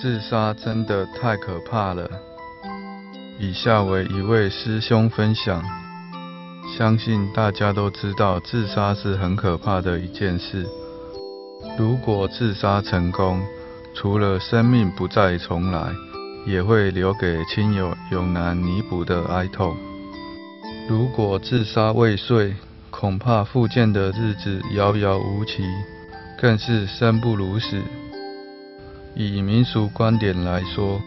自杀真的太可怕了。以下为一位师兄分享，相信大家都知道，自杀是很可怕的一件事。如果自杀成功，除了生命不再重来，也会留给亲友永难弥补的哀痛。如果自杀未遂，恐怕复健的日子遥遥无期，更是生不如死。以民俗观点来说，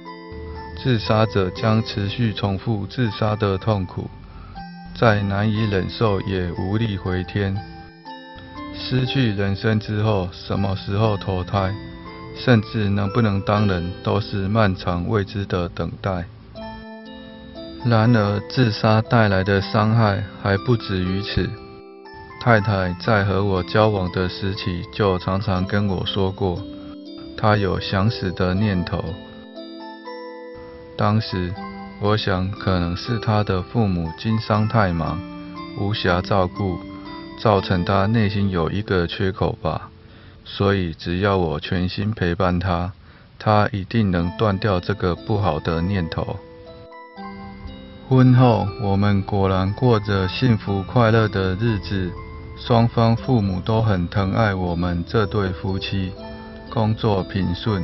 自杀者将持续重复自杀的痛苦，再难以忍受也无力回天。失去人生之后，什么时候投胎，甚至能不能当人，都是漫长未知的等待。然而，自杀带来的伤害还不止于此。太太在和我交往的时期，就常常跟我说过，他有想死的念头。当时，我想可能是他的父母经商太忙，无暇照顾，造成他内心有一个缺口吧。所以，只要我全心陪伴他，他一定能断掉这个不好的念头。婚后，我们果然过着幸福快乐的日子。双方父母都很疼爱我们这对夫妻，工作平顺，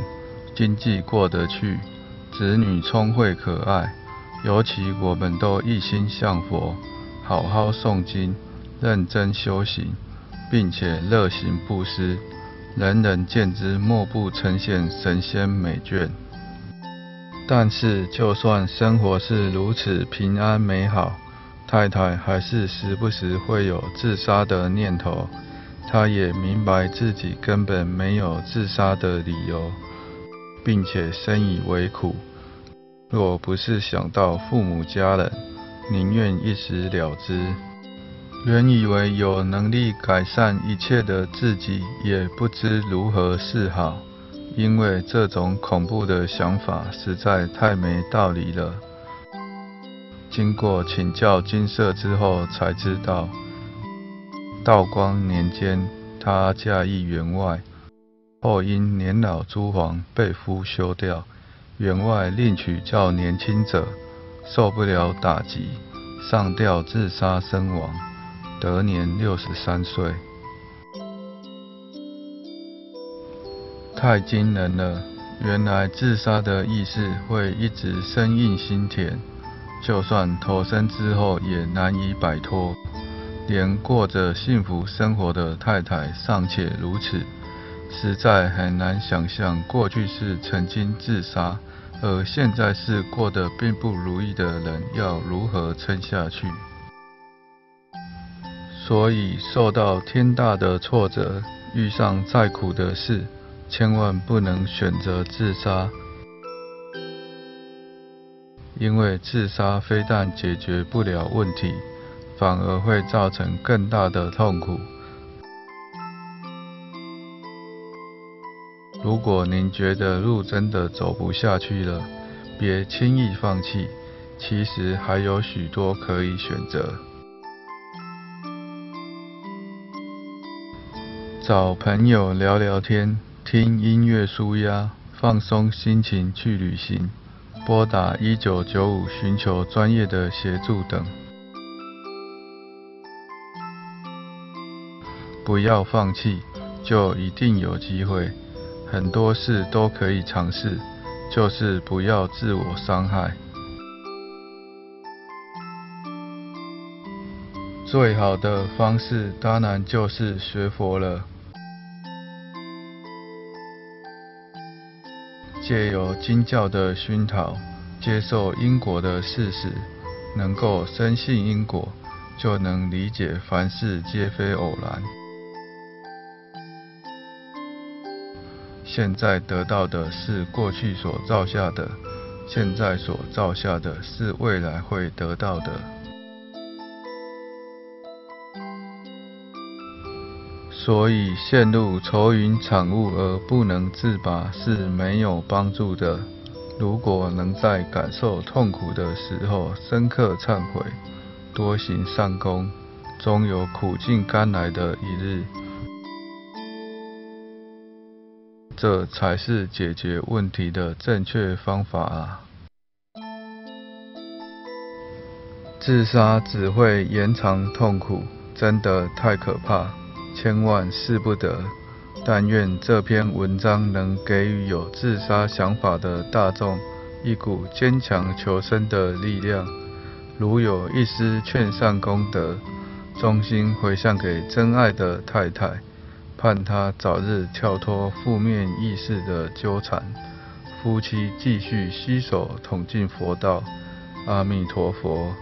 经济过得去，子女聪慧可爱。尤其我们都一心向佛，好好诵经，认真修行，并且热行布施，人人见之莫不呈现神仙美眷。但是，就算生活是如此平安美好，太太还是时不时会有自杀的念头，他也明白自己根本没有自杀的理由，并且深以为苦。若不是想到父母家人，宁愿一死了之。原以为有能力改善一切的自己，也不知如何是好，因为这种恐怖的想法实在太没道理了。经过请教金舍之后，才知道道光年间，她嫁役员外，后因年老珠黄被夫休掉，员外另娶较年轻者，受不了打击，上吊自杀身亡，得年六十三岁。太惊人了！原来自杀的意识会一直深印心田。就算投生之后也难以摆脱，连过着幸福生活的太太尚且如此，实在很难想象过去是曾经自杀，而现在是过得并不如意的人要如何撑下去。所以受到天大的挫折，遇上再苦的事，千万不能选择自杀。因为自杀非但解决不了问题，反而会造成更大的痛苦。如果您觉得路真的走不下去了，别轻易放弃，其实还有许多可以选择。找朋友聊聊天，听音乐舒压，放松心情去旅行。拨打一九九五寻求专业的协助等。不要放弃，就一定有机会。很多事都可以尝试，就是不要自我伤害。最好的方式当然就是学佛了。借由经教的熏陶，接受因果的事实，能够深信因果，就能理解凡事皆非偶然。现在得到的是过去所造下的，现在所造下的是未来会得到的。所以陷入愁云惨雾而不能自拔是没有帮助的。如果能在感受痛苦的时候深刻忏悔，多行善功，终有苦尽甘来的一日。这才是解决问题的正确方法啊！自杀只会延长痛苦，真的太可怕，千万试不得。但愿这篇文章能给予有自杀想法的大众一股坚强求生的力量。如有一丝劝善功德，衷心回向给真爱的太太。盼他早日跳脱负面意识的纠缠，夫妻继续携手统进佛道。阿弥陀佛。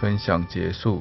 分享结束。